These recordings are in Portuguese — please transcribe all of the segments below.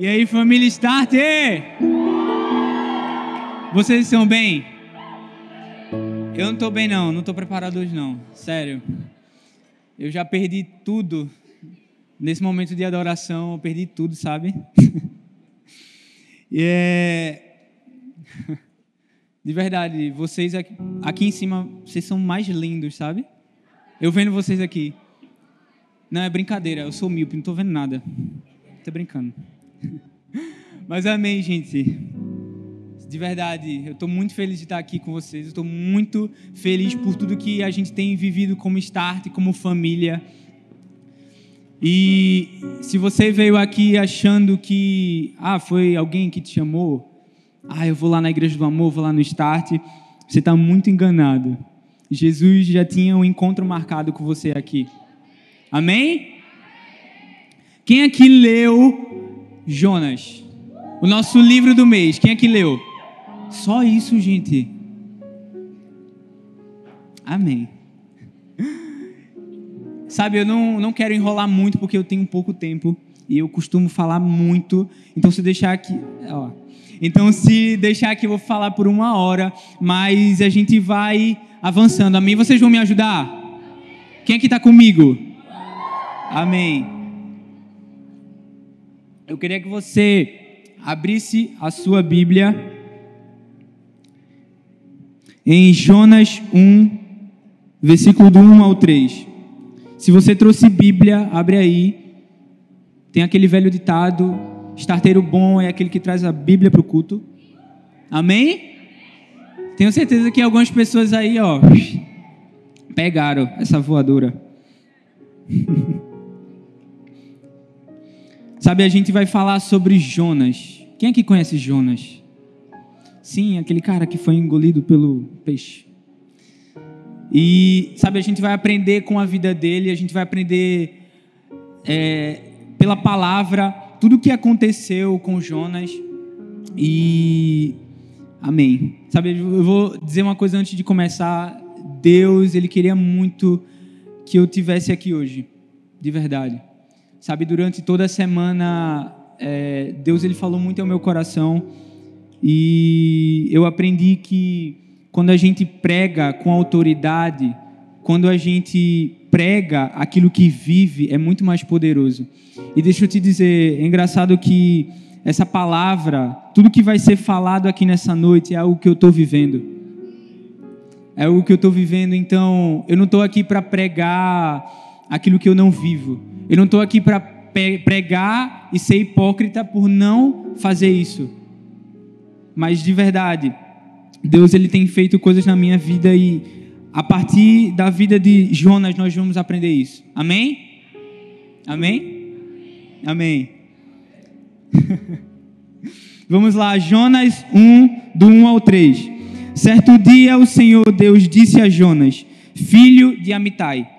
E aí, família Starter? Vocês estão bem? Eu não estou bem não, não estou preparado hoje não, sério. Eu já perdi tudo nesse momento de adoração, eu perdi tudo, sabe? e é... De verdade, vocês aqui, aqui em cima, vocês são mais lindos, sabe? Eu vendo vocês aqui. Não, é brincadeira, eu sou míope, não estou vendo nada. Tô brincando. Mas amém, gente. De verdade, eu estou muito feliz de estar aqui com vocês. Eu estou muito feliz por tudo que a gente tem vivido como start, como família. E se você veio aqui achando que ah, foi alguém que te chamou, ah, eu vou lá na igreja do amor, vou lá no start, você está muito enganado. Jesus já tinha um encontro marcado com você aqui. Amém? Quem aqui leu Jonas. O nosso livro do mês. Quem é que leu? Só isso, gente. Amém. Sabe, eu não, não quero enrolar muito porque eu tenho pouco tempo e eu costumo falar muito. Então, se deixar aqui. Ó, então, se deixar aqui, eu vou falar por uma hora, mas a gente vai avançando. Amém? Vocês vão me ajudar? Quem aqui está comigo? Amém. Eu queria que você abrisse a sua Bíblia em Jonas 1, versículo do 1 ao 3. Se você trouxe Bíblia, abre aí. Tem aquele velho ditado: estarteiro bom é aquele que traz a Bíblia para o culto. Amém? Tenho certeza que algumas pessoas aí, ó, pegaram essa voadora. Sabe, a gente vai falar sobre Jonas. Quem é que conhece Jonas? Sim, aquele cara que foi engolido pelo peixe. E, sabe, a gente vai aprender com a vida dele, a gente vai aprender é, pela palavra tudo o que aconteceu com Jonas. E. Amém. Sabe, eu vou dizer uma coisa antes de começar. Deus, Ele queria muito que eu tivesse aqui hoje, de verdade. Sabe, durante toda a semana, é, Deus ele falou muito ao meu coração e eu aprendi que quando a gente prega com autoridade, quando a gente prega aquilo que vive, é muito mais poderoso. E deixa eu te dizer, é engraçado que essa palavra, tudo que vai ser falado aqui nessa noite é algo que eu estou vivendo. É algo que eu estou vivendo, então eu não estou aqui para pregar aquilo que eu não vivo. Eu não estou aqui para pregar e ser hipócrita por não fazer isso. Mas de verdade, Deus ele tem feito coisas na minha vida e a partir da vida de Jonas nós vamos aprender isso. Amém? Amém? Amém. vamos lá, Jonas 1, do 1 ao 3. Certo dia o Senhor Deus disse a Jonas, filho de Amitai,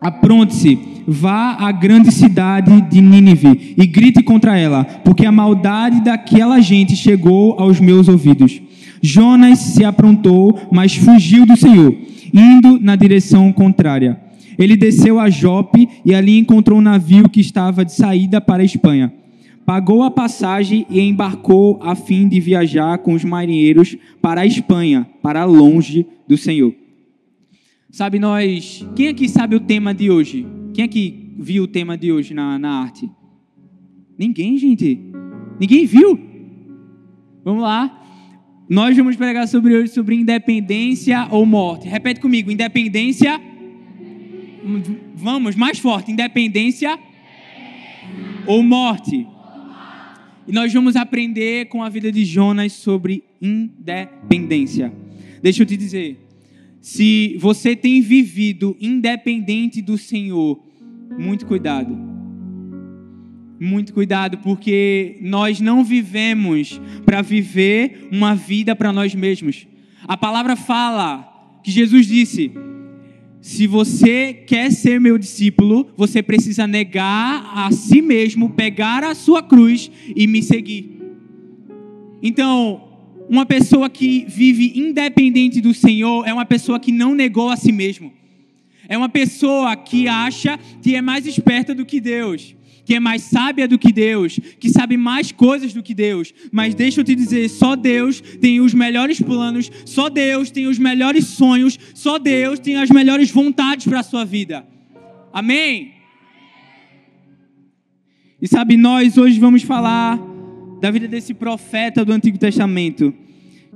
Apronte-se, vá à grande cidade de Nínive e grite contra ela, porque a maldade daquela gente chegou aos meus ouvidos. Jonas se aprontou, mas fugiu do Senhor, indo na direção contrária. Ele desceu a Jope e ali encontrou um navio que estava de saída para a Espanha. Pagou a passagem e embarcou a fim de viajar com os marinheiros para a Espanha, para longe do Senhor. Sabe, nós. Quem aqui sabe o tema de hoje? Quem aqui viu o tema de hoje na, na arte? Ninguém, gente. Ninguém viu? Vamos lá. Nós vamos pregar sobre hoje sobre independência ou morte. Repete comigo: independência. Vamos, mais forte: independência ou morte. E nós vamos aprender com a vida de Jonas sobre independência. Deixa eu te dizer se você tem vivido independente do Senhor, muito cuidado. Muito cuidado, porque nós não vivemos para viver uma vida para nós mesmos. A palavra fala que Jesus disse: se você quer ser meu discípulo, você precisa negar a si mesmo, pegar a sua cruz e me seguir. Então, uma pessoa que vive independente do Senhor é uma pessoa que não negou a si mesmo. É uma pessoa que acha que é mais esperta do que Deus, que é mais sábia do que Deus, que sabe mais coisas do que Deus. Mas deixa eu te dizer, só Deus tem os melhores planos, só Deus tem os melhores sonhos, só Deus tem as melhores vontades para a sua vida. Amém? E sabe, nós hoje vamos falar da vida desse profeta do Antigo Testamento,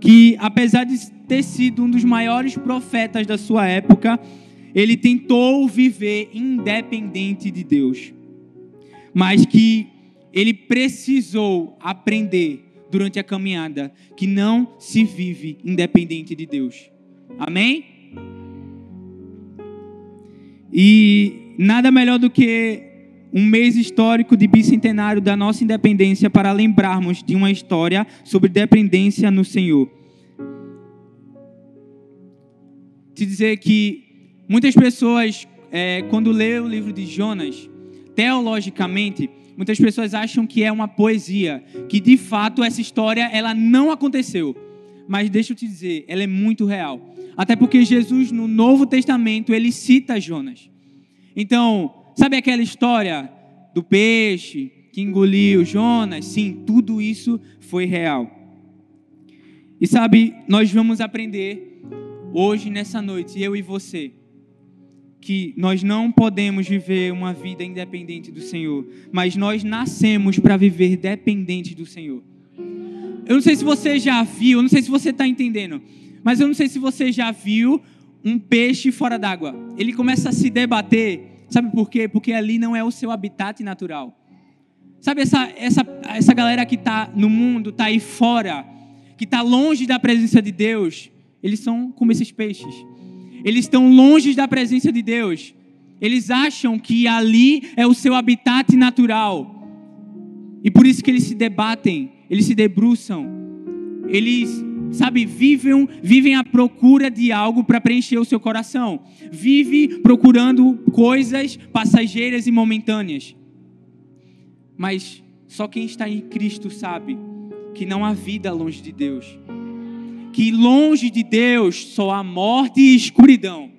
que apesar de ter sido um dos maiores profetas da sua época, ele tentou viver independente de Deus, mas que ele precisou aprender durante a caminhada que não se vive independente de Deus. Amém? E nada melhor do que um mês histórico de bicentenário da nossa independência para lembrarmos de uma história sobre dependência no Senhor. Te dizer que Muitas pessoas, é, quando lê o livro de Jonas, teologicamente, muitas pessoas acham que é uma poesia, que de fato essa história ela não aconteceu. Mas deixa eu te dizer, ela é muito real. Até porque Jesus no Novo Testamento ele cita Jonas. Então, sabe aquela história do peixe que engoliu Jonas? Sim, tudo isso foi real. E sabe, nós vamos aprender hoje nessa noite, eu e você, que nós não podemos viver uma vida independente do Senhor, mas nós nascemos para viver dependente do Senhor. Eu não sei se você já viu, eu não sei se você está entendendo, mas eu não sei se você já viu um peixe fora d'água. Ele começa a se debater, sabe por quê? Porque ali não é o seu habitat natural. Sabe essa, essa, essa galera que está no mundo, está aí fora, que está longe da presença de Deus, eles são como esses peixes eles estão longe da presença de Deus. Eles acham que ali é o seu habitat natural. E por isso que eles se debatem, eles se debruçam. Eles, sabe, vivem, vivem à procura de algo para preencher o seu coração. Vive procurando coisas passageiras e momentâneas. Mas só quem está em Cristo sabe que não há vida longe de Deus que longe de Deus só há morte e escuridão.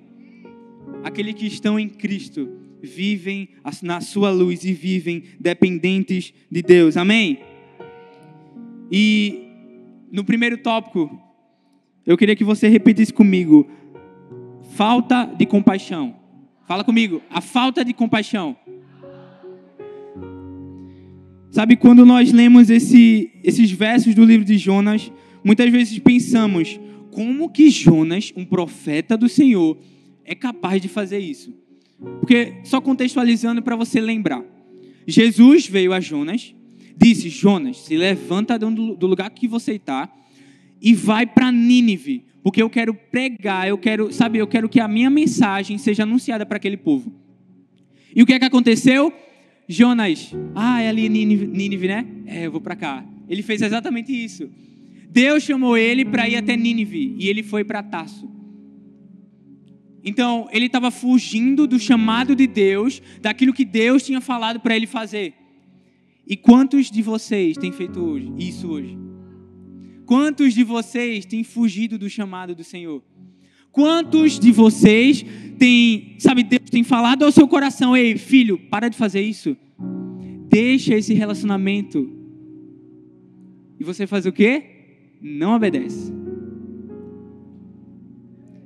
Aqueles que estão em Cristo vivem na sua luz e vivem dependentes de Deus. Amém? E no primeiro tópico, eu queria que você repetisse comigo: falta de compaixão. Fala comigo, a falta de compaixão. Sabe, quando nós lemos esse, esses versos do livro de Jonas, Muitas vezes pensamos, como que Jonas, um profeta do Senhor, é capaz de fazer isso? Porque, só contextualizando para você lembrar, Jesus veio a Jonas, disse: Jonas, se levanta do lugar que você está e vai para Nínive, porque eu quero pregar, eu quero, sabe, eu quero que a minha mensagem seja anunciada para aquele povo. E o que é que aconteceu? Jonas, ah, é ali Nínive, Nínive né? É, eu vou para cá. Ele fez exatamente isso. Deus chamou ele para ir até Nínive e ele foi para Tasso. Então, ele estava fugindo do chamado de Deus, daquilo que Deus tinha falado para ele fazer. E quantos de vocês têm feito hoje, isso hoje? Quantos de vocês têm fugido do chamado do Senhor? Quantos de vocês têm, sabe, Deus tem falado ao seu coração: ei, filho, para de fazer isso. Deixa esse relacionamento. E você faz o quê? não obedece.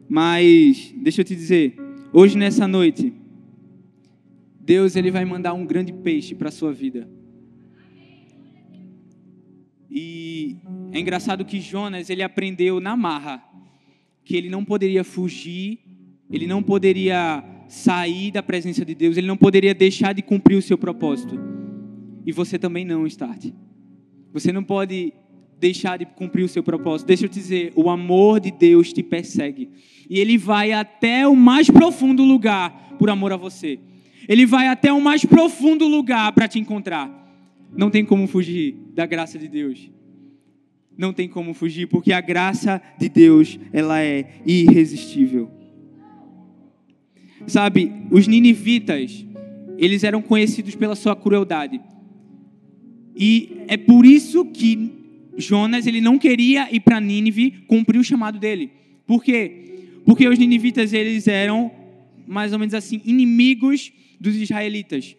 Mas deixa eu te dizer, hoje nessa noite, Deus ele vai mandar um grande peixe para a sua vida. E é engraçado que Jonas ele aprendeu na marra que ele não poderia fugir, ele não poderia sair da presença de Deus, ele não poderia deixar de cumprir o seu propósito. E você também não, Start. Você não pode deixar de cumprir o seu propósito. Deixa eu te dizer, o amor de Deus te persegue. E ele vai até o mais profundo lugar por amor a você. Ele vai até o mais profundo lugar para te encontrar. Não tem como fugir da graça de Deus. Não tem como fugir, porque a graça de Deus, ela é irresistível. Sabe, os ninivitas, eles eram conhecidos pela sua crueldade. E é por isso que Jonas ele não queria ir para Nínive cumprir o chamado dele. Por quê? Porque os ninivitas eles eram mais ou menos assim inimigos dos israelitas.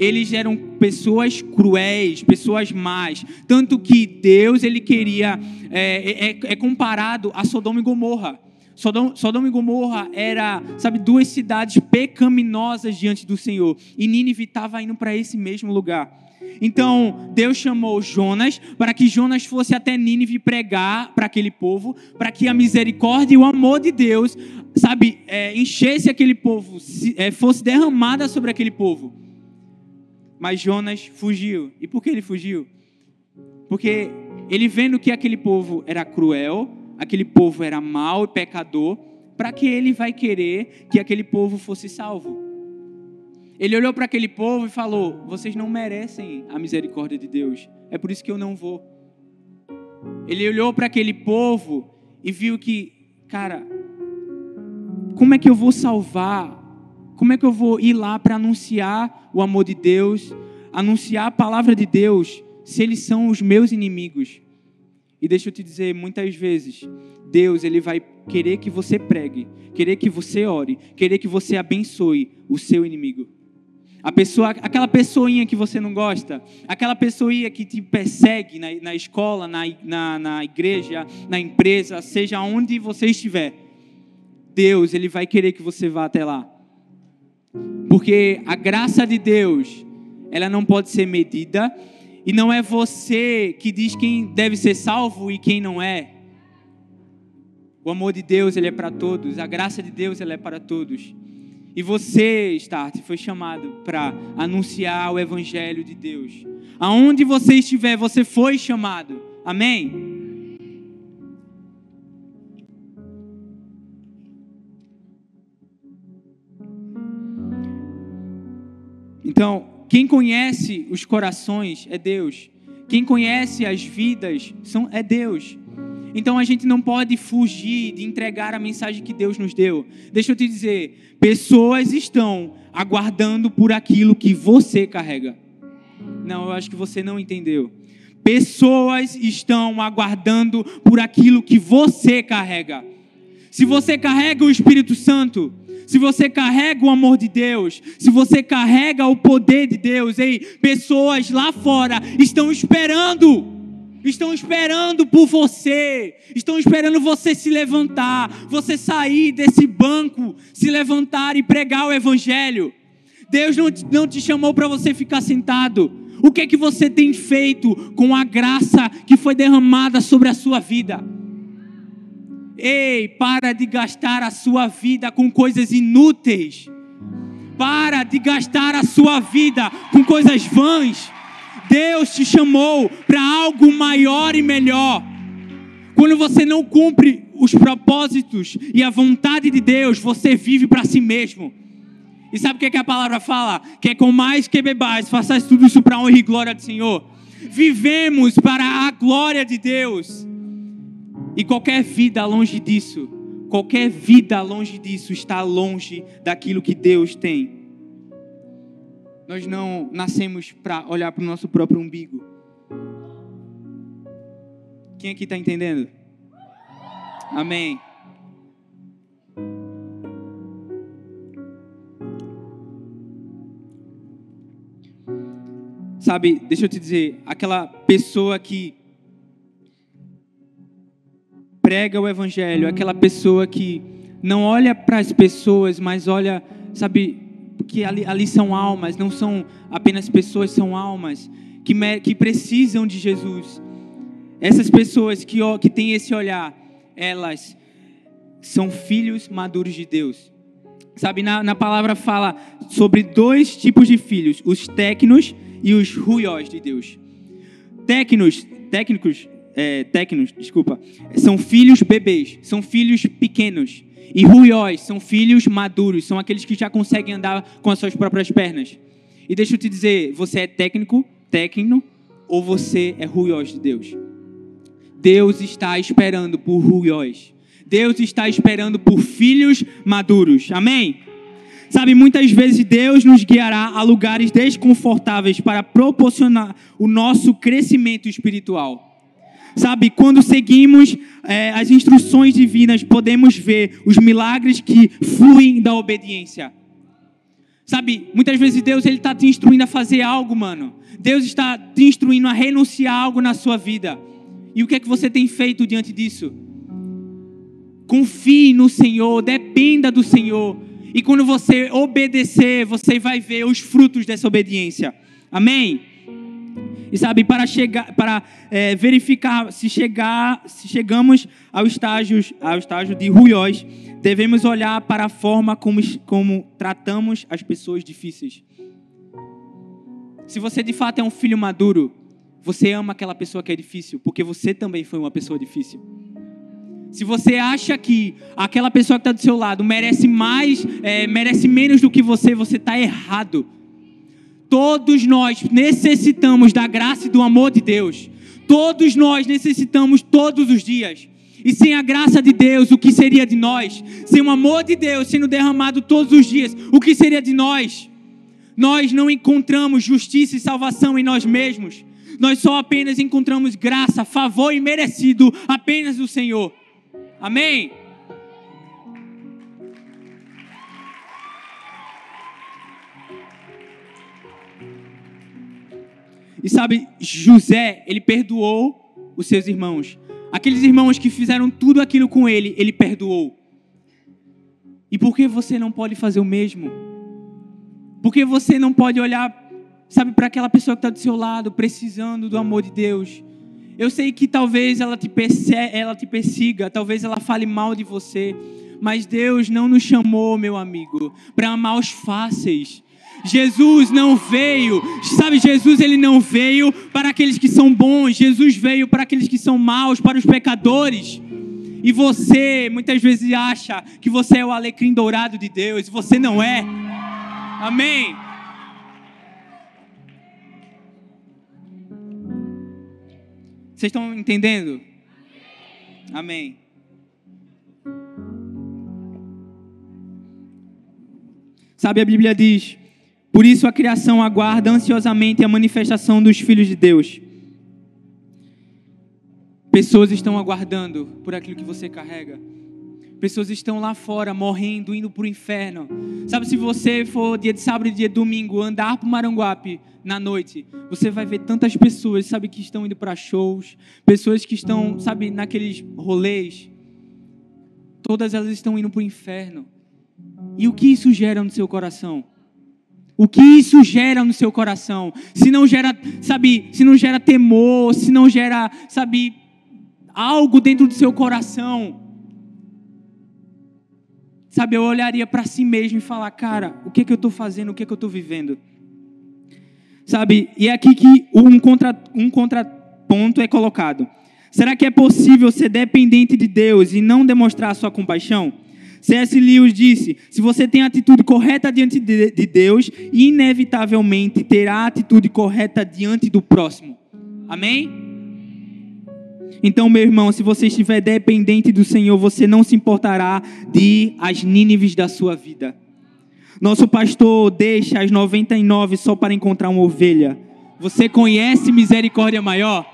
Eles eram pessoas cruéis, pessoas más. Tanto que Deus ele queria é, é, é comparado a Sodoma e Gomorra. Sodoma, Sodoma e Gomorra era, sabe, duas cidades pecaminosas diante do Senhor. E Nínive estava indo para esse mesmo lugar. Então, Deus chamou Jonas para que Jonas fosse até Nínive pregar para aquele povo, para que a misericórdia e o amor de Deus, sabe, é, enchesse aquele povo, se, é, fosse derramada sobre aquele povo. Mas Jonas fugiu. E por que ele fugiu? Porque ele vendo que aquele povo era cruel, aquele povo era mau e pecador, para que ele vai querer que aquele povo fosse salvo? Ele olhou para aquele povo e falou: Vocês não merecem a misericórdia de Deus, é por isso que eu não vou. Ele olhou para aquele povo e viu que, cara, como é que eu vou salvar? Como é que eu vou ir lá para anunciar o amor de Deus, anunciar a palavra de Deus, se eles são os meus inimigos? E deixa eu te dizer, muitas vezes, Deus ele vai querer que você pregue, querer que você ore, querer que você abençoe o seu inimigo. A pessoa, aquela pessoinha que você não gosta, aquela pessoinha que te persegue na, na escola, na, na, na igreja, na empresa, seja onde você estiver, Deus ele vai querer que você vá até lá. Porque a graça de Deus, ela não pode ser medida, e não é você que diz quem deve ser salvo e quem não é. O amor de Deus, ele é para todos. A graça de Deus, ela é para todos. E você, Start, foi chamado para anunciar o evangelho de Deus. Aonde você estiver, você foi chamado. Amém. Então, quem conhece os corações é Deus. Quem conhece as vidas são, é Deus. Então a gente não pode fugir de entregar a mensagem que Deus nos deu. Deixa eu te dizer, pessoas estão aguardando por aquilo que você carrega. Não, eu acho que você não entendeu. Pessoas estão aguardando por aquilo que você carrega. Se você carrega o Espírito Santo, se você carrega o amor de Deus, se você carrega o poder de Deus, ei, pessoas lá fora estão esperando, estão esperando por você, estão esperando você se levantar, você sair desse banco, se levantar e pregar o Evangelho. Deus não, não te chamou para você ficar sentado. O que é que você tem feito com a graça que foi derramada sobre a sua vida? Ei, para de gastar a sua vida com coisas inúteis. Para de gastar a sua vida com coisas vãs. Deus te chamou para algo maior e melhor. Quando você não cumpre os propósitos e a vontade de Deus, você vive para si mesmo. E sabe o que, é que a palavra fala? Que é com mais que bebais, façais tudo isso para a honra e glória do Senhor. Vivemos para a glória de Deus. E qualquer vida longe disso, qualquer vida longe disso está longe daquilo que Deus tem. Nós não nascemos para olhar para o nosso próprio umbigo. Quem aqui está entendendo? Amém. Sabe, deixa eu te dizer, aquela pessoa que prega o evangelho, aquela pessoa que não olha para as pessoas, mas olha, sabe, que ali, ali, são almas, não são apenas pessoas, são almas que, que precisam de Jesus. Essas pessoas que, que têm esse olhar, elas são filhos maduros de Deus. Sabe, na, na palavra fala sobre dois tipos de filhos, os técnicos e os ruiós de Deus. Técnicos, técnicos é, técnicos, desculpa, são filhos bebês, são filhos pequenos. E ruiós são filhos maduros, são aqueles que já conseguem andar com as suas próprias pernas. E deixa eu te dizer, você é técnico, técnico, ou você é ruiós de Deus? Deus está esperando por ruiós. Deus está esperando por filhos maduros. Amém? Sabe, muitas vezes Deus nos guiará a lugares desconfortáveis para proporcionar o nosso crescimento espiritual. Sabe, quando seguimos é, as instruções divinas, podemos ver os milagres que fluem da obediência. Sabe, muitas vezes Deus ele está te instruindo a fazer algo, mano. Deus está te instruindo a renunciar a algo na sua vida. E o que é que você tem feito diante disso? Confie no Senhor, dependa do Senhor. E quando você obedecer, você vai ver os frutos dessa obediência. Amém? E sabe, para chegar, para é, verificar se chegar, se chegamos ao estágio, ao estágio de ruiós, devemos olhar para a forma como, como tratamos as pessoas difíceis. Se você de fato é um filho maduro, você ama aquela pessoa que é difícil, porque você também foi uma pessoa difícil. Se você acha que aquela pessoa que está do seu lado merece mais, é, merece menos do que você, você está errado. Todos nós necessitamos da graça e do amor de Deus. Todos nós necessitamos todos os dias. E sem a graça de Deus, o que seria de nós? Sem o amor de Deus sendo derramado todos os dias, o que seria de nós? Nós não encontramos justiça e salvação em nós mesmos. Nós só apenas encontramos graça, favor e merecido apenas do Senhor. Amém? E sabe, José, ele perdoou os seus irmãos. Aqueles irmãos que fizeram tudo aquilo com ele, ele perdoou. E por que você não pode fazer o mesmo? Por que você não pode olhar, sabe, para aquela pessoa que está do seu lado, precisando do amor de Deus? Eu sei que talvez ela te, perse ela te persiga, talvez ela fale mal de você, mas Deus não nos chamou, meu amigo, para amar os fáceis. Jesus não veio, sabe, Jesus ele não veio para aqueles que são bons, Jesus veio para aqueles que são maus, para os pecadores. E você muitas vezes acha que você é o alecrim dourado de Deus, você não é. Amém. Vocês estão entendendo? Amém. Sabe, a Bíblia diz: por isso a criação aguarda ansiosamente a manifestação dos filhos de Deus. Pessoas estão aguardando por aquilo que você carrega. Pessoas estão lá fora morrendo, indo para o inferno. Sabe, se você for dia de sábado e dia de domingo andar para o Maranguape na noite, você vai ver tantas pessoas, sabe, que estão indo para shows, pessoas que estão, sabe, naqueles rolês. Todas elas estão indo para o inferno. E o que isso gera no seu coração? O que isso gera no seu coração? Se não gera, sabe, se não gera temor, se não gera, sabe, algo dentro do seu coração. Sabe, eu olharia para si mesmo e falar, cara, o que que eu estou fazendo, o que que eu estou vivendo? Sabe, e é aqui que um, contra, um contraponto é colocado. Será que é possível ser dependente de Deus e não demonstrar a sua compaixão? C.S. Lewis disse: se você tem a atitude correta diante de Deus, inevitavelmente terá a atitude correta diante do próximo. Amém? Então, meu irmão, se você estiver dependente do Senhor, você não se importará de às Nínives da sua vida. Nosso pastor deixa as 99 só para encontrar uma ovelha. Você conhece misericórdia maior?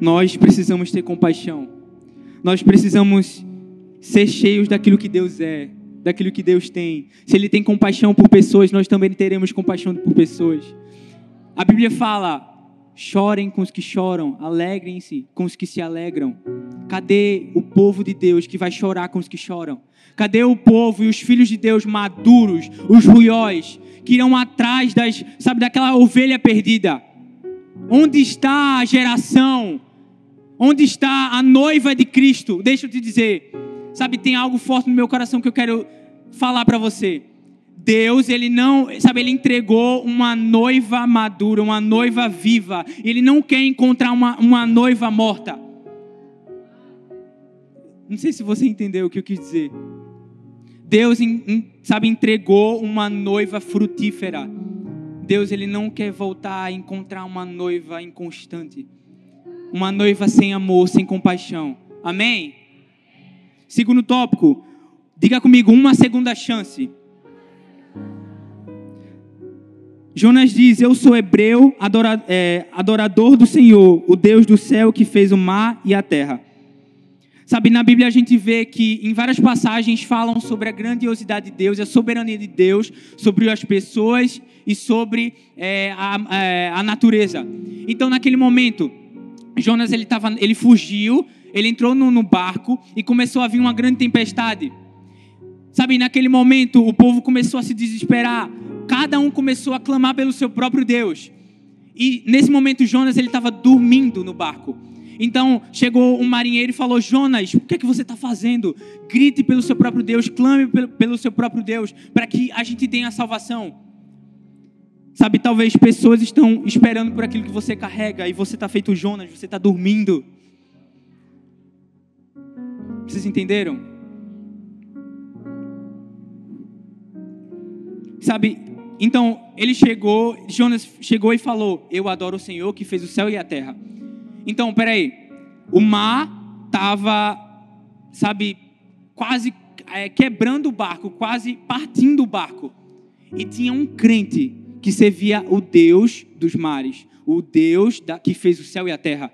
Nós precisamos ter compaixão. Nós precisamos ser cheios daquilo que Deus é, daquilo que Deus tem. Se Ele tem compaixão por pessoas, nós também teremos compaixão por pessoas. A Bíblia fala: chorem com os que choram, alegrem-se com os que se alegram. Cadê o povo de Deus que vai chorar com os que choram? Cadê o povo e os filhos de Deus maduros, os ruióis, que irão atrás das, sabe, daquela ovelha perdida? Onde está a geração Onde está a noiva de Cristo? Deixa eu te dizer. Sabe, tem algo forte no meu coração que eu quero falar para você. Deus, ele não, sabe, ele entregou uma noiva madura, uma noiva viva. Ele não quer encontrar uma, uma noiva morta. Não sei se você entendeu o que eu quis dizer. Deus, sabe, entregou uma noiva frutífera. Deus, ele não quer voltar a encontrar uma noiva inconstante uma noiva sem amor, sem compaixão. Amém? Segundo tópico, diga comigo, uma segunda chance. Jonas diz: Eu sou hebreu, adora, é, adorador do Senhor, o Deus do céu que fez o mar e a terra. Sabe, na Bíblia a gente vê que em várias passagens falam sobre a grandiosidade de Deus, a soberania de Deus sobre as pessoas e sobre é, a, a, é, a, natureza. Então, naquele momento, Jonas ele, tava, ele fugiu, ele entrou no, no barco e começou a vir uma grande tempestade. Sabe, naquele momento o povo começou a se desesperar, cada um começou a clamar pelo seu próprio Deus. E nesse momento Jonas ele estava dormindo no barco. Então chegou um marinheiro e falou: Jonas, o que é que você está fazendo? Grite pelo seu próprio Deus, clame pelo, seu próprio Deus, para que a gente tenha salvação. Sabe, talvez pessoas estão esperando por aquilo que você carrega e você está feito Jonas, você está dormindo. Vocês entenderam? Sabe, então ele chegou, Jonas chegou e falou: Eu adoro o Senhor que fez o céu e a terra. Então, peraí. O mar estava, sabe, quase é, quebrando o barco, quase partindo o barco. E tinha um crente que servia o Deus dos mares, o Deus da, que fez o céu e a terra.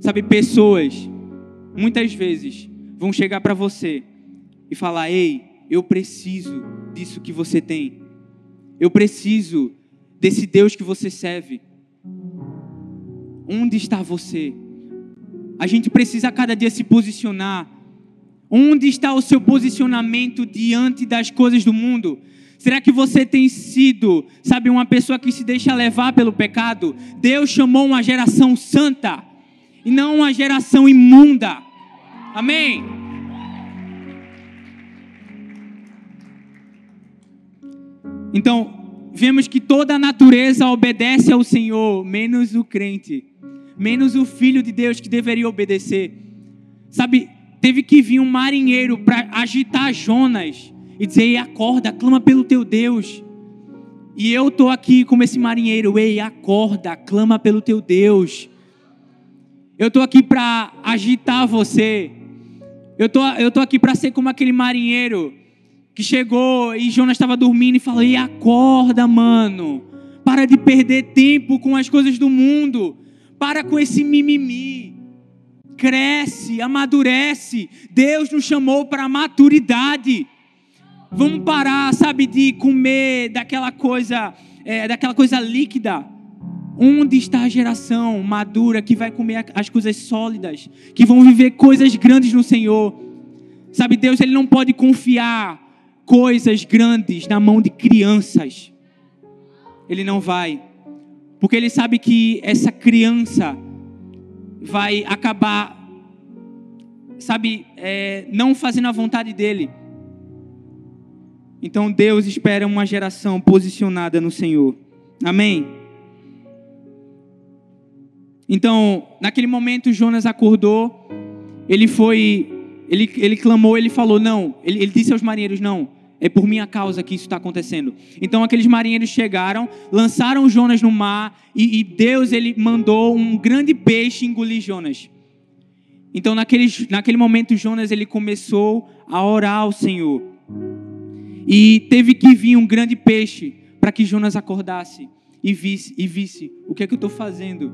Sabe, pessoas, muitas vezes, vão chegar para você e falar: Ei, eu preciso disso que você tem. Eu preciso desse Deus que você serve. Onde está você? A gente precisa cada dia se posicionar. Onde está o seu posicionamento diante das coisas do mundo? Será que você tem sido, sabe, uma pessoa que se deixa levar pelo pecado? Deus chamou uma geração santa e não uma geração imunda. Amém? Então, vemos que toda a natureza obedece ao Senhor, menos o crente menos o filho de Deus que deveria obedecer. Sabe, teve que vir um marinheiro para agitar Jonas e dizer: acorda, clama pelo teu Deus. E eu estou aqui como esse marinheiro: Ei, acorda, clama pelo teu Deus. Eu estou aqui para agitar você. Eu tô, eu tô aqui para ser como aquele marinheiro que chegou e Jonas estava dormindo e falou: Ei, acorda, mano. Para de perder tempo com as coisas do mundo. Para com esse mimimi. Cresce, amadurece. Deus nos chamou para maturidade. Vamos parar, sabe, de comer daquela coisa, é, daquela coisa líquida. Onde está a geração madura que vai comer as coisas sólidas, que vão viver coisas grandes no Senhor? Sabe, Deus ele não pode confiar coisas grandes na mão de crianças. Ele não vai. Porque ele sabe que essa criança vai acabar, sabe, é, não fazendo a vontade dele. Então Deus espera uma geração posicionada no Senhor. Amém? Então, naquele momento, Jonas acordou, ele foi, ele, ele clamou, ele falou: Não, ele, ele disse aos marinheiros: Não, é por minha causa que isso está acontecendo. Então aqueles marinheiros chegaram, lançaram Jonas no mar e, e, Deus ele mandou um grande peixe engolir Jonas. Então naquele, naquele momento Jonas ele começou a orar ao Senhor e teve que vir um grande peixe para que Jonas acordasse e visse e visse o que é que eu estou fazendo.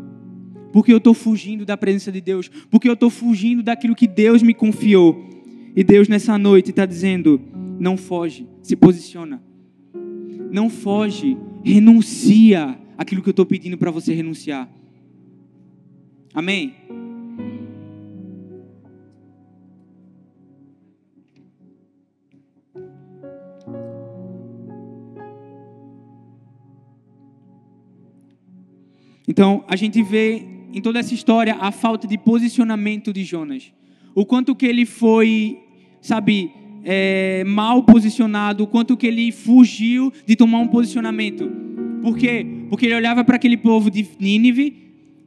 Porque eu estou fugindo da presença de Deus, porque eu estou fugindo daquilo que Deus me confiou. E Deus nessa noite está dizendo não foge, se posiciona. Não foge, renuncia aquilo que eu estou pedindo para você renunciar. Amém? Então, a gente vê em toda essa história a falta de posicionamento de Jonas. O quanto que ele foi, sabe, é, mal posicionado, o quanto que ele fugiu de tomar um posicionamento. Por quê? Porque ele olhava para aquele povo de Nínive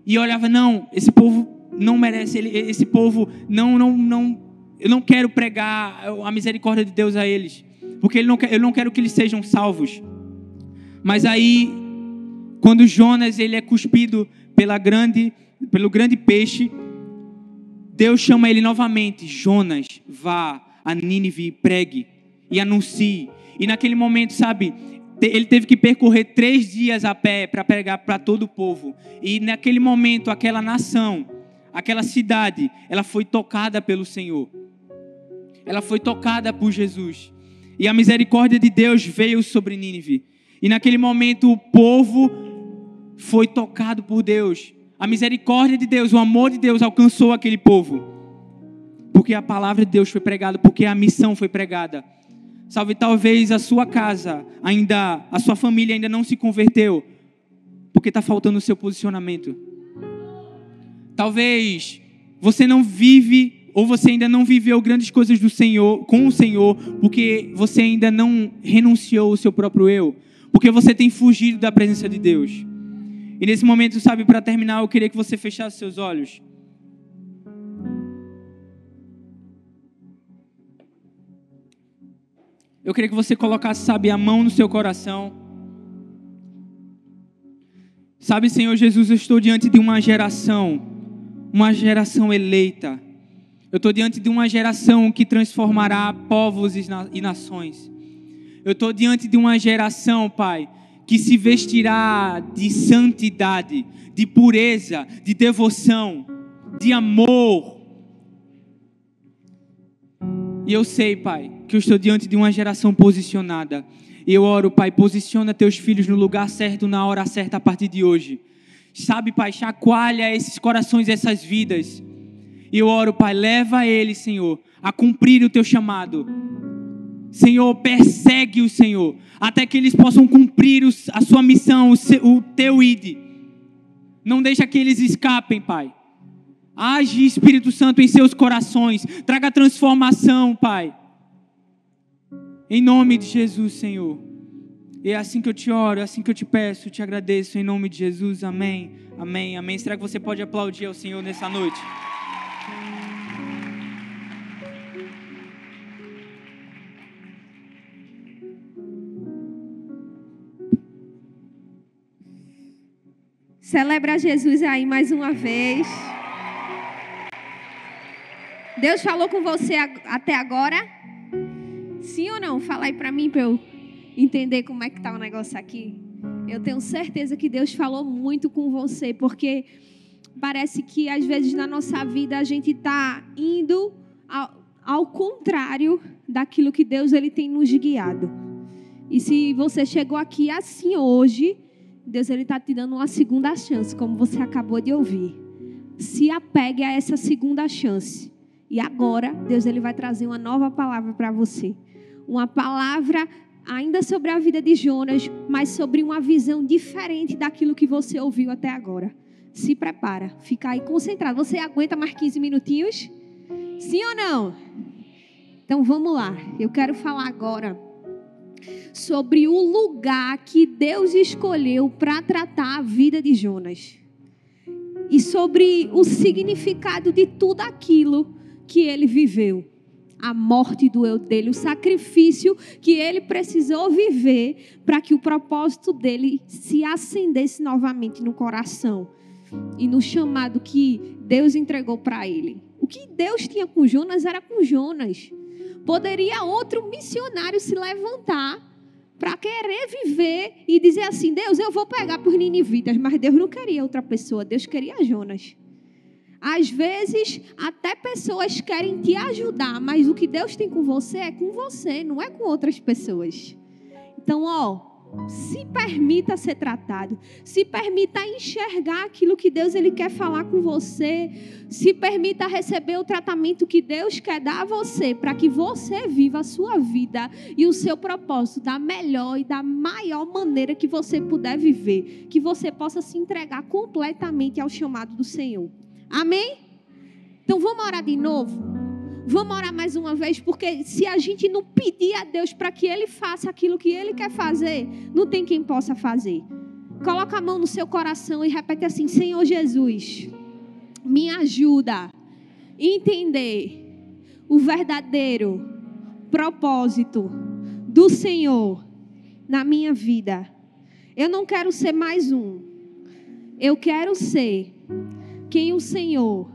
e olhava, não, esse povo não merece, ele, esse povo não, não, não, eu não quero pregar a misericórdia de Deus a eles, porque ele não, eu não quero que eles sejam salvos. Mas aí, quando Jonas ele é cuspido pela grande, pelo grande peixe, Deus chama ele novamente, Jonas, vá, a Nínive pregue e anuncie. E naquele momento, sabe, ele teve que percorrer três dias a pé para pregar para todo o povo. E naquele momento, aquela nação, aquela cidade, ela foi tocada pelo Senhor. Ela foi tocada por Jesus. E a misericórdia de Deus veio sobre Nínive. E naquele momento o povo foi tocado por Deus. A misericórdia de Deus, o amor de Deus alcançou aquele povo. Porque a palavra de Deus foi pregada, porque a missão foi pregada. Salve, talvez a sua casa ainda, a sua família ainda não se converteu, porque está faltando o seu posicionamento. Talvez você não vive ou você ainda não viveu grandes coisas do Senhor com o Senhor, porque você ainda não renunciou ao seu próprio eu, porque você tem fugido da presença de Deus. E nesse momento, sabe, para terminar, eu queria que você fechasse seus olhos. Eu queria que você colocasse, sabe, a mão no seu coração. Sabe, Senhor Jesus, eu estou diante de uma geração, uma geração eleita. Eu estou diante de uma geração que transformará povos e nações. Eu estou diante de uma geração, Pai, que se vestirá de santidade, de pureza, de devoção, de amor. E eu sei, Pai, que eu estou diante de uma geração posicionada. E eu oro, Pai, posiciona teus filhos no lugar certo, na hora certa, a partir de hoje. Sabe, Pai, chacoalha esses corações, essas vidas. E eu oro, Pai, leva eles, Senhor, a cumprir o teu chamado. Senhor, persegue o Senhor, até que eles possam cumprir a sua missão, o teu id. Não deixa que eles escapem, Pai. Age, Espírito Santo, em seus corações. Traga transformação, Pai. Em nome de Jesus, Senhor. E é assim que eu te oro, é assim que eu te peço, te agradeço, em nome de Jesus. Amém, amém, amém. Será que você pode aplaudir ao Senhor nessa noite? Celebra Jesus aí mais uma vez. Deus falou com você até agora? Sim ou não? Fala aí para mim para eu entender como é que tá o negócio aqui. Eu tenho certeza que Deus falou muito com você, porque parece que às vezes na nossa vida a gente está indo ao, ao, contrário daquilo que Deus ele tem nos guiado. E se você chegou aqui assim hoje, Deus ele está te dando uma segunda chance, como você acabou de ouvir. Se apegue a essa segunda chance. E agora Deus ele vai trazer uma nova palavra para você uma palavra ainda sobre a vida de Jonas, mas sobre uma visão diferente daquilo que você ouviu até agora. Se prepara, fica aí concentrado. Você aguenta mais 15 minutinhos? Sim ou não? Então vamos lá. Eu quero falar agora sobre o lugar que Deus escolheu para tratar a vida de Jonas. E sobre o significado de tudo aquilo que ele viveu a morte do eu dele, o sacrifício que ele precisou viver para que o propósito dele se acendesse novamente no coração e no chamado que Deus entregou para ele. O que Deus tinha com Jonas era com Jonas. Poderia outro missionário se levantar para querer viver e dizer assim: Deus, eu vou pegar por ninivitas, mas Deus não queria outra pessoa, Deus queria Jonas. Às vezes, até pessoas querem te ajudar, mas o que Deus tem com você é com você, não é com outras pessoas. Então, ó, se permita ser tratado, se permita enxergar aquilo que Deus ele quer falar com você, se permita receber o tratamento que Deus quer dar a você, para que você viva a sua vida e o seu propósito da melhor e da maior maneira que você puder viver, que você possa se entregar completamente ao chamado do Senhor. Amém? Então vamos orar de novo? Vamos orar mais uma vez, porque se a gente não pedir a Deus para que Ele faça aquilo que Ele quer fazer, não tem quem possa fazer. Coloca a mão no seu coração e repete assim: Senhor Jesus, me ajuda a entender o verdadeiro propósito do Senhor na minha vida. Eu não quero ser mais um. Eu quero ser quem o Senhor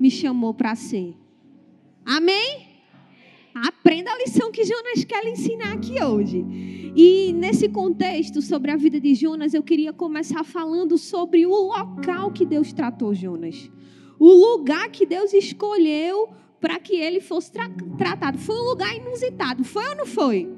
me chamou para ser. Amém? Aprenda a lição que Jonas quer lhe ensinar aqui hoje. E nesse contexto sobre a vida de Jonas, eu queria começar falando sobre o local que Deus tratou Jonas. o lugar que Deus escolheu para que ele fosse tra tratado. Foi um lugar inusitado, foi ou não foi?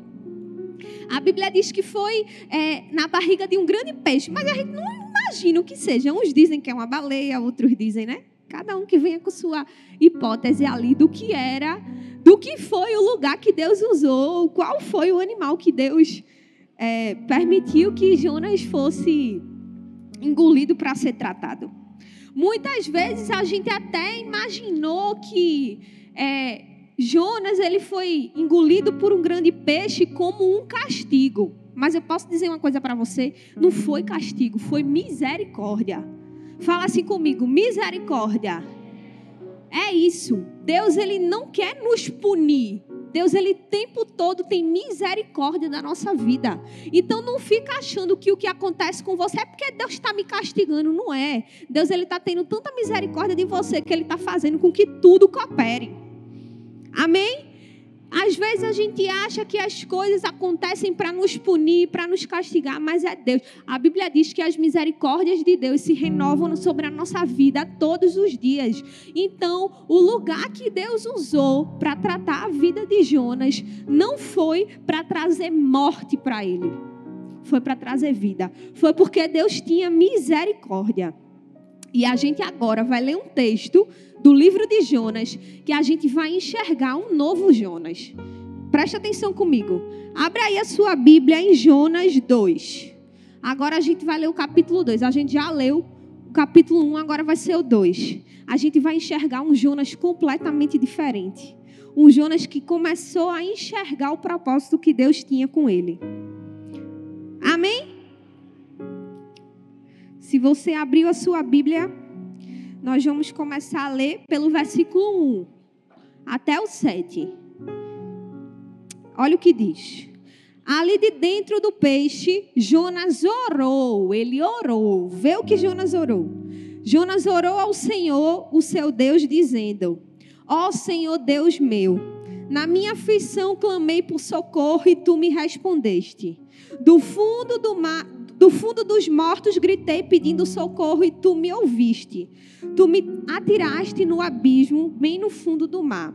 A Bíblia diz que foi é, na barriga de um grande peixe, mas a gente não imagina o que seja. Uns dizem que é uma baleia, outros dizem, né? Cada um que venha com sua hipótese ali do que era, do que foi o lugar que Deus usou, qual foi o animal que Deus é, permitiu que Jonas fosse engolido para ser tratado. Muitas vezes a gente até imaginou que é, Jonas ele foi engolido por um grande peixe como um castigo. Mas eu posso dizer uma coisa para você: não foi castigo, foi misericórdia. Fala assim comigo: misericórdia. É isso. Deus ele não quer nos punir. Deus, ele tempo todo tem misericórdia da nossa vida. Então não fica achando que o que acontece com você é porque Deus está me castigando. Não é. Deus, ele está tendo tanta misericórdia de você que ele está fazendo com que tudo coopere. Amém? Às vezes a gente acha que as coisas acontecem para nos punir, para nos castigar, mas é Deus. A Bíblia diz que as misericórdias de Deus se renovam sobre a nossa vida todos os dias. Então, o lugar que Deus usou para tratar a vida de Jonas não foi para trazer morte para ele, foi para trazer vida. Foi porque Deus tinha misericórdia. E a gente agora vai ler um texto do livro de Jonas que a gente vai enxergar um novo Jonas. Preste atenção comigo. Abra aí a sua Bíblia em Jonas 2. Agora a gente vai ler o capítulo 2. A gente já leu o capítulo 1, agora vai ser o 2. A gente vai enxergar um Jonas completamente diferente. Um Jonas que começou a enxergar o propósito que Deus tinha com ele. Amém? Se você abriu a sua Bíblia, nós vamos começar a ler pelo versículo 1 até o 7. Olha o que diz. Ali de dentro do peixe, Jonas orou. Ele orou. Vê o que Jonas orou. Jonas orou ao Senhor, o seu Deus, dizendo: Ó oh, Senhor Deus meu, na minha aflição clamei por socorro e tu me respondeste. Do fundo do mar, do fundo dos mortos gritei pedindo socorro e tu me ouviste. Tu me atiraste no abismo, bem no fundo do mar.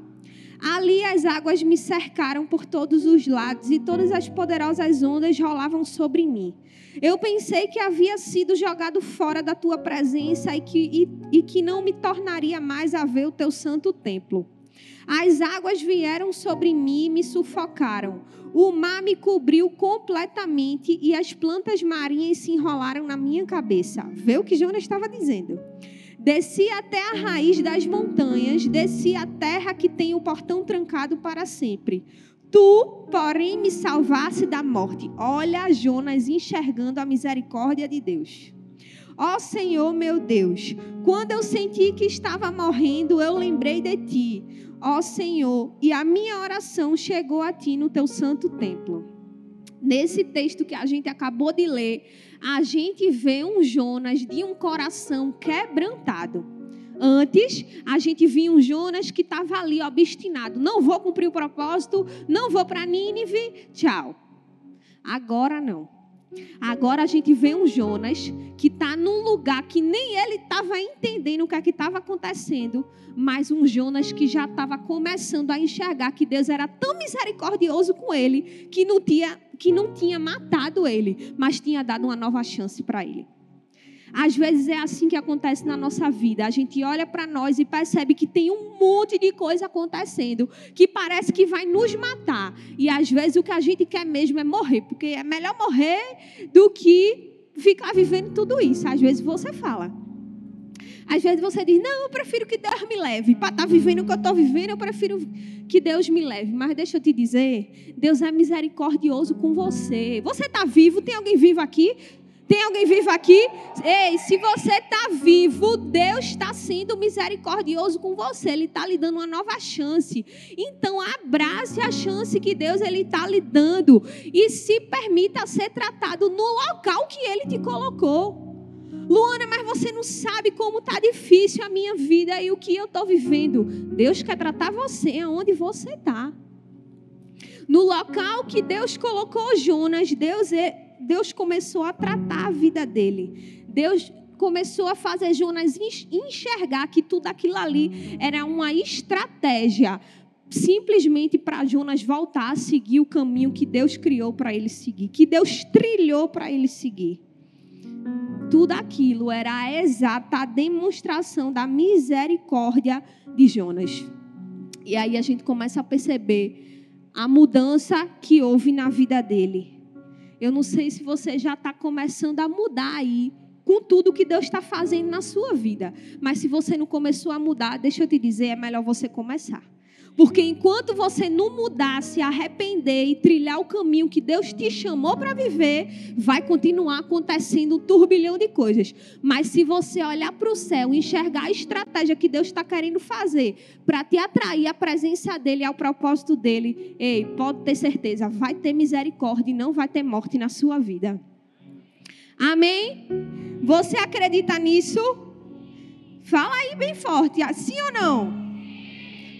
Ali as águas me cercaram por todos os lados e todas as poderosas ondas rolavam sobre mim. Eu pensei que havia sido jogado fora da tua presença e que, e, e que não me tornaria mais a ver o teu santo templo. As águas vieram sobre mim e me sufocaram. O mar me cobriu completamente e as plantas marinhas se enrolaram na minha cabeça. Vê o que Jonas estava dizendo. Desci até a raiz das montanhas, desci a terra que tem o portão trancado para sempre. Tu, porém, me salvasse da morte. Olha Jonas enxergando a misericórdia de Deus. Ó Senhor meu Deus, quando eu senti que estava morrendo, eu lembrei de ti ó Senhor, e a minha oração chegou a ti no teu santo templo. Nesse texto que a gente acabou de ler, a gente vê um Jonas de um coração quebrantado. Antes, a gente via um Jonas que estava ali obstinado. Não vou cumprir o propósito, não vou para Nínive, tchau. Agora não. Agora a gente vê um Jonas que está num lugar que nem ele estava entendendo o que é estava acontecendo, mas um Jonas que já estava começando a enxergar que Deus era tão misericordioso com ele que não tinha, que não tinha matado ele, mas tinha dado uma nova chance para ele. Às vezes é assim que acontece na nossa vida. A gente olha para nós e percebe que tem um monte de coisa acontecendo que parece que vai nos matar. E às vezes o que a gente quer mesmo é morrer, porque é melhor morrer do que ficar vivendo tudo isso. Às vezes você fala. Às vezes você diz: Não, eu prefiro que Deus me leve. Para estar tá vivendo o que eu estou vivendo, eu prefiro que Deus me leve. Mas deixa eu te dizer: Deus é misericordioso com você. Você está vivo? Tem alguém vivo aqui? Tem alguém vivo aqui? Ei, se você está vivo, Deus está sendo misericordioso com você. Ele está lhe dando uma nova chance. Então, abrace a chance que Deus ele está lhe dando e se permita ser tratado no local que Ele te colocou. Luana, mas você não sabe como está difícil a minha vida e o que eu estou vivendo. Deus quer tratar você aonde você está. No local que Deus colocou Jonas, Deus é Deus começou a tratar a vida dele. Deus começou a fazer Jonas enxergar que tudo aquilo ali era uma estratégia simplesmente para Jonas voltar a seguir o caminho que Deus criou para ele seguir, que Deus trilhou para ele seguir. Tudo aquilo era a exata demonstração da misericórdia de Jonas. E aí a gente começa a perceber a mudança que houve na vida dele. Eu não sei se você já está começando a mudar aí com tudo que Deus está fazendo na sua vida. Mas se você não começou a mudar, deixa eu te dizer, é melhor você começar. Porque enquanto você não mudar, se arrepender e trilhar o caminho que Deus te chamou para viver, vai continuar acontecendo um turbilhão de coisas. Mas se você olhar para o céu enxergar a estratégia que Deus está querendo fazer para te atrair à presença dele e ao propósito dele, ei, pode ter certeza, vai ter misericórdia e não vai ter morte na sua vida. Amém? Você acredita nisso? Fala aí bem forte, sim ou não?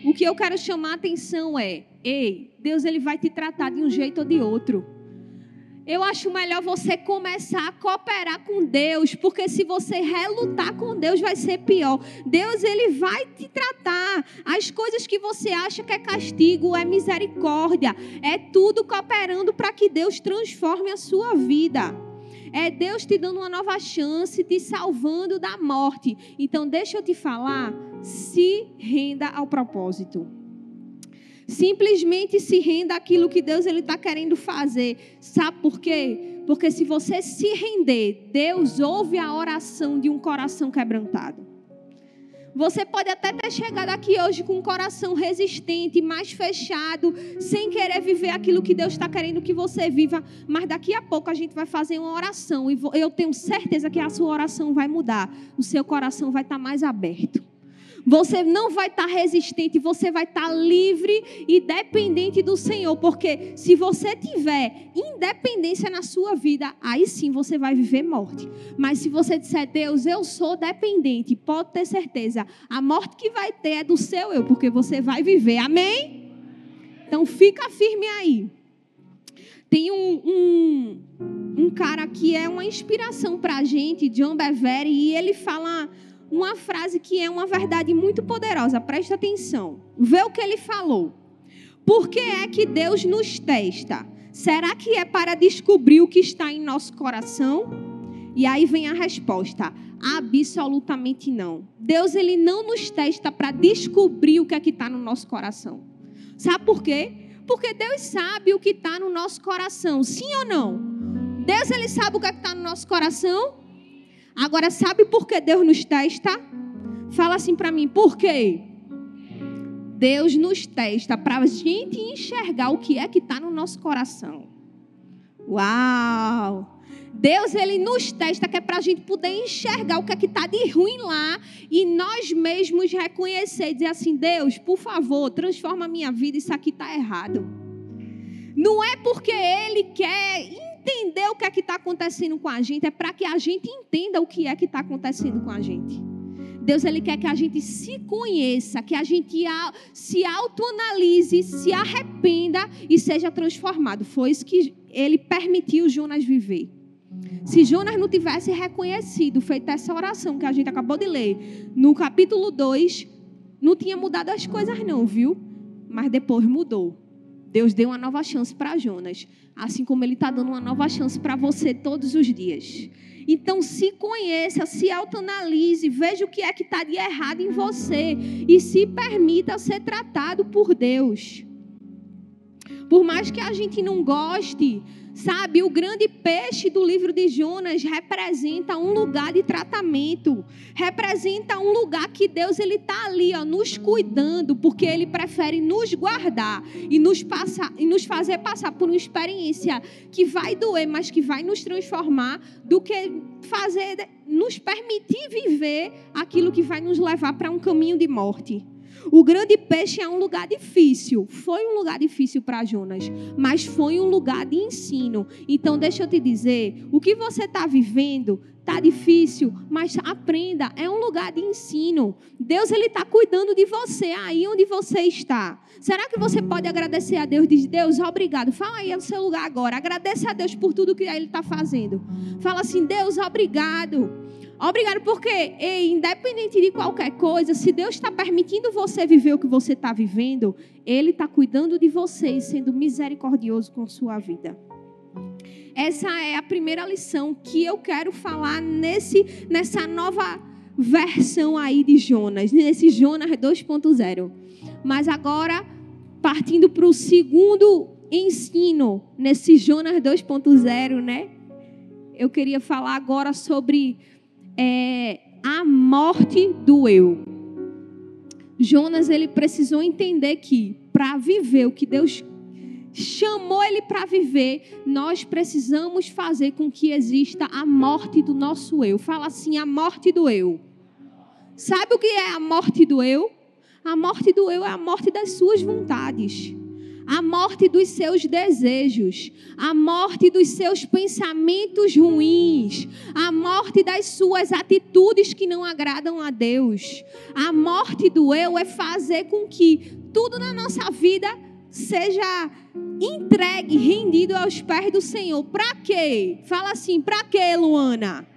O que eu quero chamar a atenção é: ei, Deus ele vai te tratar de um jeito ou de outro. Eu acho melhor você começar a cooperar com Deus, porque se você relutar com Deus vai ser pior. Deus ele vai te tratar. As coisas que você acha que é castigo, é misericórdia, é tudo cooperando para que Deus transforme a sua vida. É Deus te dando uma nova chance, te salvando da morte. Então, deixa eu te falar, se renda ao propósito. Simplesmente se renda àquilo que Deus ele está querendo fazer. Sabe por quê? Porque se você se render, Deus ouve a oração de um coração quebrantado. Você pode até ter chegado aqui hoje com um coração resistente, mais fechado, sem querer viver aquilo que Deus está querendo que você viva. Mas daqui a pouco a gente vai fazer uma oração e eu tenho certeza que a sua oração vai mudar. O seu coração vai estar mais aberto. Você não vai estar resistente, você vai estar livre e dependente do Senhor, porque se você tiver independência na sua vida, aí sim você vai viver morte. Mas se você disser, Deus, eu sou dependente, pode ter certeza, a morte que vai ter é do seu eu, porque você vai viver. Amém? Então fica firme aí. Tem um, um, um cara que é uma inspiração para a gente, John Bevere, e ele fala uma frase que é uma verdade muito poderosa. Presta atenção. Vê o que ele falou. Por que é que Deus nos testa? Será que é para descobrir o que está em nosso coração? E aí vem a resposta: absolutamente não. Deus ele não nos testa para descobrir o que é que está no nosso coração. Sabe por quê? Porque Deus sabe o que está no nosso coração. Sim ou não? Deus ele sabe o que é está no nosso coração? Agora, sabe por que Deus nos testa? Fala assim para mim, por quê? Deus nos testa para a gente enxergar o que é que está no nosso coração. Uau! Deus ele nos testa que é para a gente poder enxergar o que é que está de ruim lá e nós mesmos reconhecer dizer assim, Deus, por favor, transforma a minha vida, isso aqui está errado. Não é porque Ele quer entender o que é que está acontecendo com a gente, é para que a gente entenda o que é que está acontecendo com a gente. Deus ele quer que a gente se conheça, que a gente se autoanalise, se arrependa e seja transformado. Foi isso que ele permitiu Jonas viver. Se Jonas não tivesse reconhecido, feito essa oração que a gente acabou de ler, no capítulo 2, não tinha mudado as coisas não, viu? Mas depois mudou. Deus deu uma nova chance para Jonas, assim como Ele está dando uma nova chance para você todos os dias. Então, se conheça, se autoanalise, veja o que é que está de errado em você e se permita ser tratado por Deus. Por mais que a gente não goste, Sabe, o grande peixe do livro de Jonas representa um lugar de tratamento, representa um lugar que Deus ele está ali, ó, nos cuidando, porque ele prefere nos guardar e nos passar e nos fazer passar por uma experiência que vai doer, mas que vai nos transformar, do que fazer nos permitir viver aquilo que vai nos levar para um caminho de morte. O grande peixe é um lugar difícil. Foi um lugar difícil para Jonas, mas foi um lugar de ensino. Então, deixa eu te dizer: o que você está vivendo está difícil, mas aprenda. É um lugar de ensino. Deus ele está cuidando de você aí onde você está. Será que você pode agradecer a Deus? Diz Deus, obrigado. Fala aí no seu lugar agora. Agradeça a Deus por tudo que Ele está fazendo. Fala assim, Deus, obrigado. Obrigado, porque independente de qualquer coisa, se Deus está permitindo você viver o que você está vivendo, Ele está cuidando de você e sendo misericordioso com sua vida. Essa é a primeira lição que eu quero falar nesse, nessa nova versão aí de Jonas, nesse Jonas 2.0. Mas agora, partindo para o segundo ensino, nesse Jonas 2.0, né? Eu queria falar agora sobre é, a morte do eu. Jonas ele precisou entender que para viver o que Deus chamou ele para viver, nós precisamos fazer com que exista a morte do nosso eu. Fala assim, a morte do eu. Sabe o que é a morte do eu? A morte do eu é a morte das suas vontades a morte dos seus desejos, a morte dos seus pensamentos ruins, a morte das suas atitudes que não agradam a Deus. A morte do eu é fazer com que tudo na nossa vida seja entregue, rendido aos pés do Senhor. Para quê? Fala assim, para quê, Luana?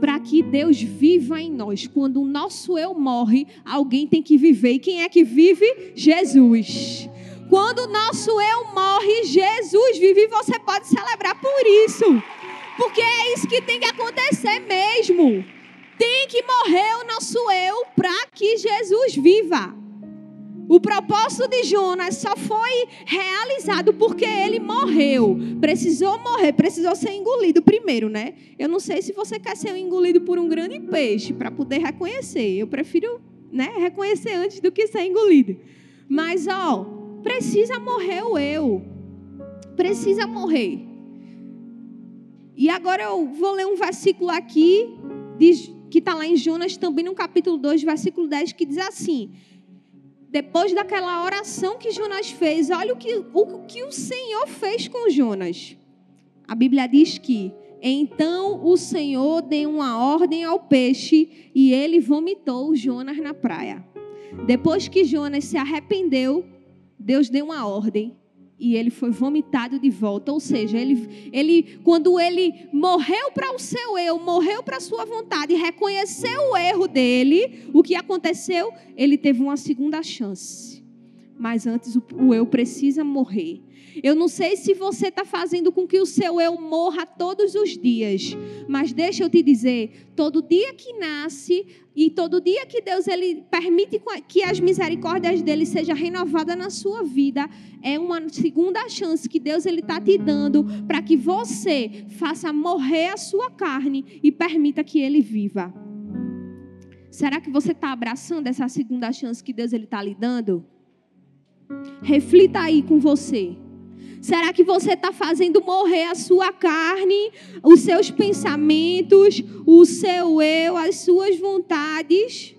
Para que Deus viva em nós. Quando o nosso eu morre, alguém tem que viver. E quem é que vive? Jesus. Quando o nosso eu morre, Jesus vive e você pode celebrar por isso. Porque é isso que tem que acontecer mesmo. Tem que morrer o nosso eu para que Jesus viva. O propósito de Jonas só foi realizado porque ele morreu. Precisou morrer, precisou ser engolido primeiro, né? Eu não sei se você quer ser engolido por um grande peixe para poder reconhecer. Eu prefiro, né, reconhecer antes do que ser engolido. Mas, ó, Precisa morrer o eu. Precisa morrer. E agora eu vou ler um versículo aqui, que está lá em Jonas, também no capítulo 2, versículo 10, que diz assim: Depois daquela oração que Jonas fez, olha o que o, que o Senhor fez com Jonas. A Bíblia diz que então o Senhor deu uma ordem ao peixe e ele vomitou Jonas na praia. Depois que Jonas se arrependeu, Deus deu uma ordem e ele foi vomitado de volta. Ou seja, ele, ele quando ele morreu para o seu eu, morreu para a sua vontade, reconheceu o erro dele, o que aconteceu? Ele teve uma segunda chance. Mas antes o, o eu precisa morrer. Eu não sei se você está fazendo com que o seu eu morra todos os dias, mas deixa eu te dizer, todo dia que nasce e todo dia que Deus ele permite que as misericórdias dele seja renovada na sua vida, é uma segunda chance que Deus ele está te dando para que você faça morrer a sua carne e permita que ele viva. Será que você está abraçando essa segunda chance que Deus ele está lhe dando? Reflita aí com você. Será que você está fazendo morrer a sua carne, os seus pensamentos, o seu eu, as suas vontades?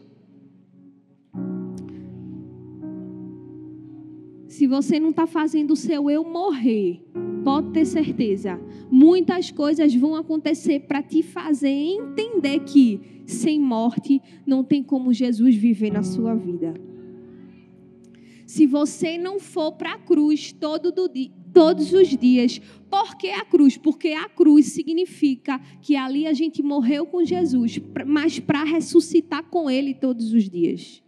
Se você não está fazendo o seu eu morrer, pode ter certeza, muitas coisas vão acontecer para te fazer entender que sem morte não tem como Jesus viver na sua vida. Se você não for para a cruz todo do todos os dias. Por que a cruz? Porque a cruz significa que ali a gente morreu com Jesus, mas para ressuscitar com Ele todos os dias.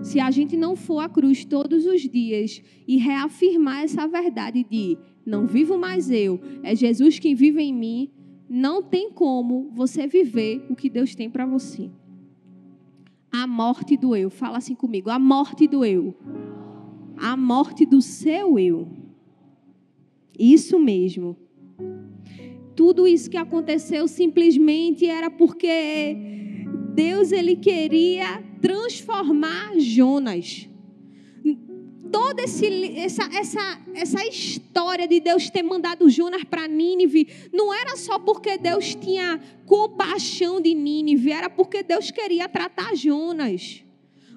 Se a gente não for à cruz todos os dias e reafirmar essa verdade de não vivo mais eu, é Jesus quem vive em mim, não tem como você viver o que Deus tem para você. A morte do eu. Fala assim comigo. A morte do eu a morte do seu eu. Isso mesmo. Tudo isso que aconteceu simplesmente era porque Deus ele queria transformar Jonas. Toda esse, essa, essa, essa história de Deus ter mandado Jonas para Nínive não era só porque Deus tinha compaixão de Nínive, era porque Deus queria tratar Jonas.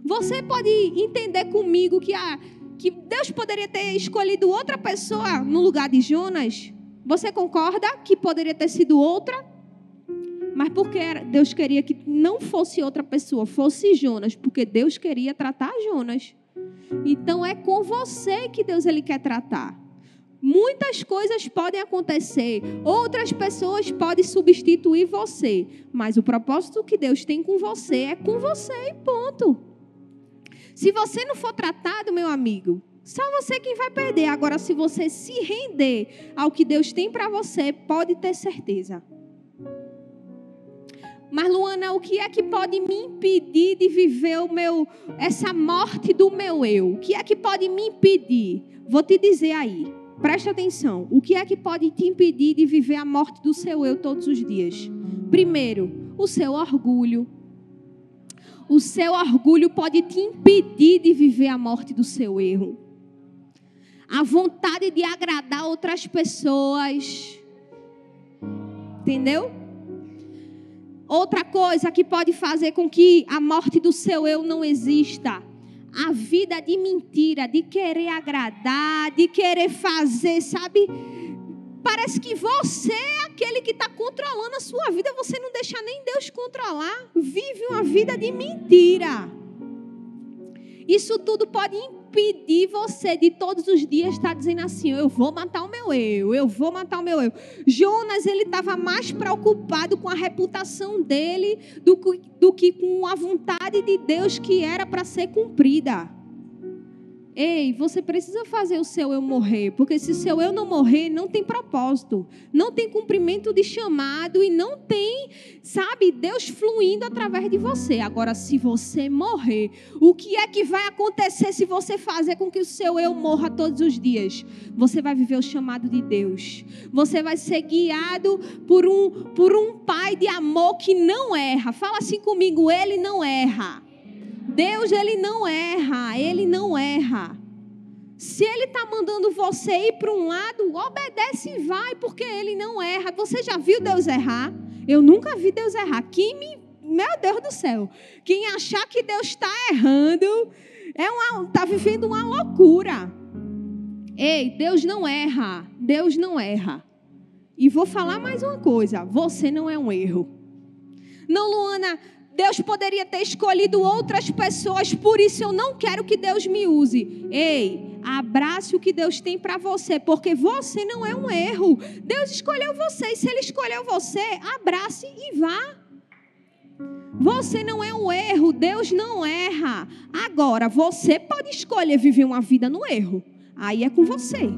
Você pode entender comigo que a que Deus poderia ter escolhido outra pessoa no lugar de Jonas? Você concorda que poderia ter sido outra? Mas porque Deus queria que não fosse outra pessoa, fosse Jonas, porque Deus queria tratar Jonas. Então é com você que Deus ele quer tratar. Muitas coisas podem acontecer, outras pessoas podem substituir você, mas o propósito que Deus tem com você é com você e ponto. Se você não for tratado, meu amigo, só você quem vai perder. Agora, se você se render ao que Deus tem para você, pode ter certeza. Mas Luana, o que é que pode me impedir de viver o meu essa morte do meu eu? O que é que pode me impedir? Vou te dizer aí. Preste atenção. O que é que pode te impedir de viver a morte do seu eu todos os dias? Primeiro, o seu orgulho. O seu orgulho pode te impedir de viver a morte do seu erro. A vontade de agradar outras pessoas. Entendeu? Outra coisa que pode fazer com que a morte do seu eu não exista a vida de mentira, de querer agradar, de querer fazer, sabe? Parece que você é aquele que está controlando a sua vida, você não deixa nem Deus controlar. Vive uma vida de mentira. Isso tudo pode impedir você de todos os dias estar dizendo assim: eu vou matar o meu eu, eu vou matar o meu eu. Jonas, ele estava mais preocupado com a reputação dele do que, do que com a vontade de Deus que era para ser cumprida. Ei, você precisa fazer o seu eu morrer, porque se o seu eu não morrer, não tem propósito, não tem cumprimento de chamado e não tem, sabe, Deus fluindo através de você. Agora, se você morrer, o que é que vai acontecer se você fazer com que o seu eu morra todos os dias? Você vai viver o chamado de Deus. Você vai ser guiado por um, por um pai de amor que não erra. Fala assim comigo, ele não erra. Deus, ele não erra, ele não erra. Se ele está mandando você ir para um lado, obedece e vai, porque ele não erra. Você já viu Deus errar? Eu nunca vi Deus errar. Quem me. Meu Deus do céu. Quem achar que Deus está errando é está vivendo uma loucura. Ei, Deus não erra. Deus não erra. E vou falar mais uma coisa: você não é um erro. Não, Luana, Deus poderia ter escolhido outras pessoas, por isso eu não quero que Deus me use. Ei, abrace o que Deus tem para você, porque você não é um erro. Deus escolheu você, e se Ele escolheu você, abrace e vá. Você não é um erro, Deus não erra. Agora, você pode escolher viver uma vida no erro. Aí é com você.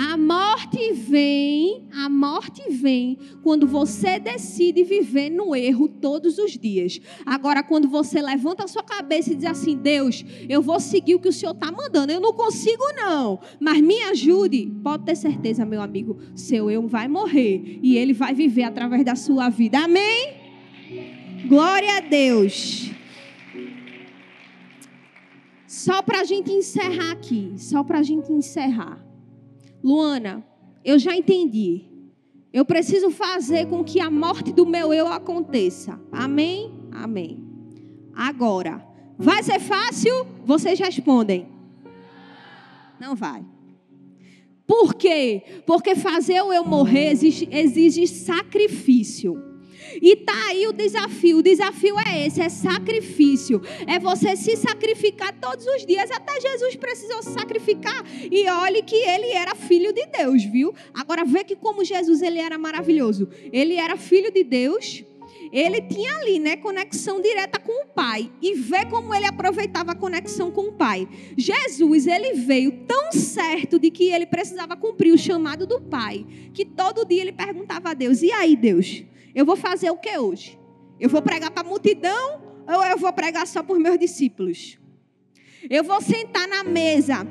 A morte vem, a morte vem quando você decide viver no erro todos os dias. Agora, quando você levanta a sua cabeça e diz assim: Deus, eu vou seguir o que o Senhor está mandando. Eu não consigo, não, mas me ajude. Pode ter certeza, meu amigo, seu eu vai morrer e ele vai viver através da sua vida. Amém? Glória a Deus. Só para a gente encerrar aqui, só para a gente encerrar. Luana, eu já entendi. Eu preciso fazer com que a morte do meu eu aconteça. Amém? Amém. Agora, vai ser fácil? Vocês respondem. Não vai. Por quê? Porque fazer o eu morrer exige, exige sacrifício. E tá aí o desafio. O desafio é esse, é sacrifício. É você se sacrificar todos os dias. Até Jesus precisou se sacrificar. E olhe que ele era filho de Deus, viu? Agora vê que como Jesus ele era maravilhoso. Ele era filho de Deus. Ele tinha ali, né, conexão direta com o Pai e vê como ele aproveitava a conexão com o Pai. Jesus, ele veio tão certo de que ele precisava cumprir o chamado do Pai, que todo dia ele perguntava a Deus: "E aí, Deus? Eu vou fazer o que hoje? Eu vou pregar para a multidão ou eu vou pregar só para os meus discípulos? Eu vou sentar na mesa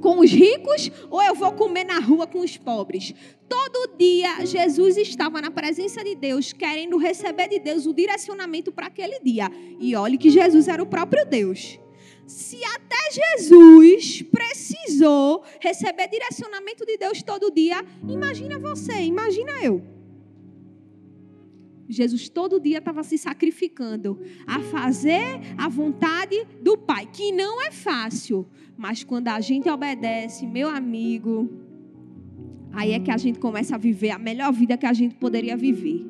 com os ricos ou eu vou comer na rua com os pobres? Todo dia Jesus estava na presença de Deus, querendo receber de Deus o direcionamento para aquele dia. E olhe que Jesus era o próprio Deus. Se até Jesus precisou receber direcionamento de Deus todo dia, imagina você, imagina eu. Jesus todo dia estava se sacrificando a fazer a vontade do Pai, que não é fácil, mas quando a gente obedece, meu amigo, aí é que a gente começa a viver a melhor vida que a gente poderia viver.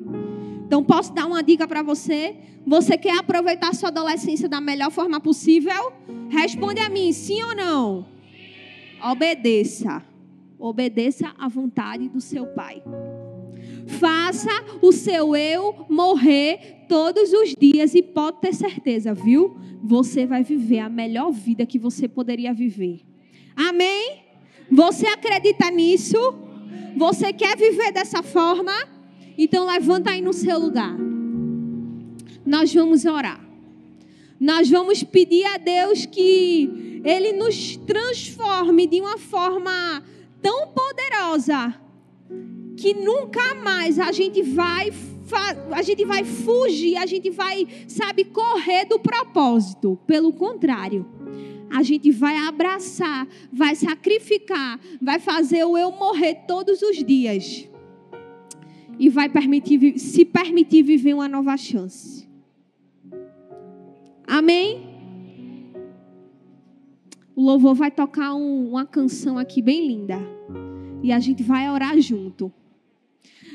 Então, posso dar uma dica para você? Você quer aproveitar sua adolescência da melhor forma possível? Responde a mim, sim ou não? Obedeça. Obedeça à vontade do seu pai. Faça o seu eu morrer todos os dias e pode ter certeza, viu? Você vai viver a melhor vida que você poderia viver. Amém? Você acredita nisso? Você quer viver dessa forma? Então levanta aí no seu lugar. Nós vamos orar. Nós vamos pedir a Deus que Ele nos transforme de uma forma tão poderosa que nunca mais a gente vai a gente vai fugir, a gente vai, sabe, correr do propósito. Pelo contrário, a gente vai abraçar, vai sacrificar, vai fazer o eu morrer todos os dias. E vai permitir, se permitir viver uma nova chance. Amém? O louvor vai tocar um, uma canção aqui bem linda. E a gente vai orar junto.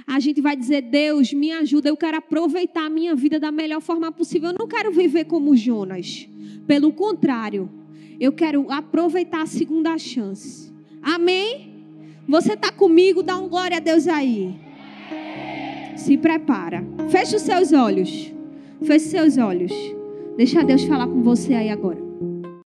A gente vai dizer: Deus, me ajuda. Eu quero aproveitar a minha vida da melhor forma possível. Eu não quero viver como Jonas. Pelo contrário, eu quero aproveitar a segunda chance. Amém? Você está comigo? Dá um glória a Deus aí. Se prepara. Feche os seus olhos. Feche os seus olhos. Deixa Deus falar com você aí agora.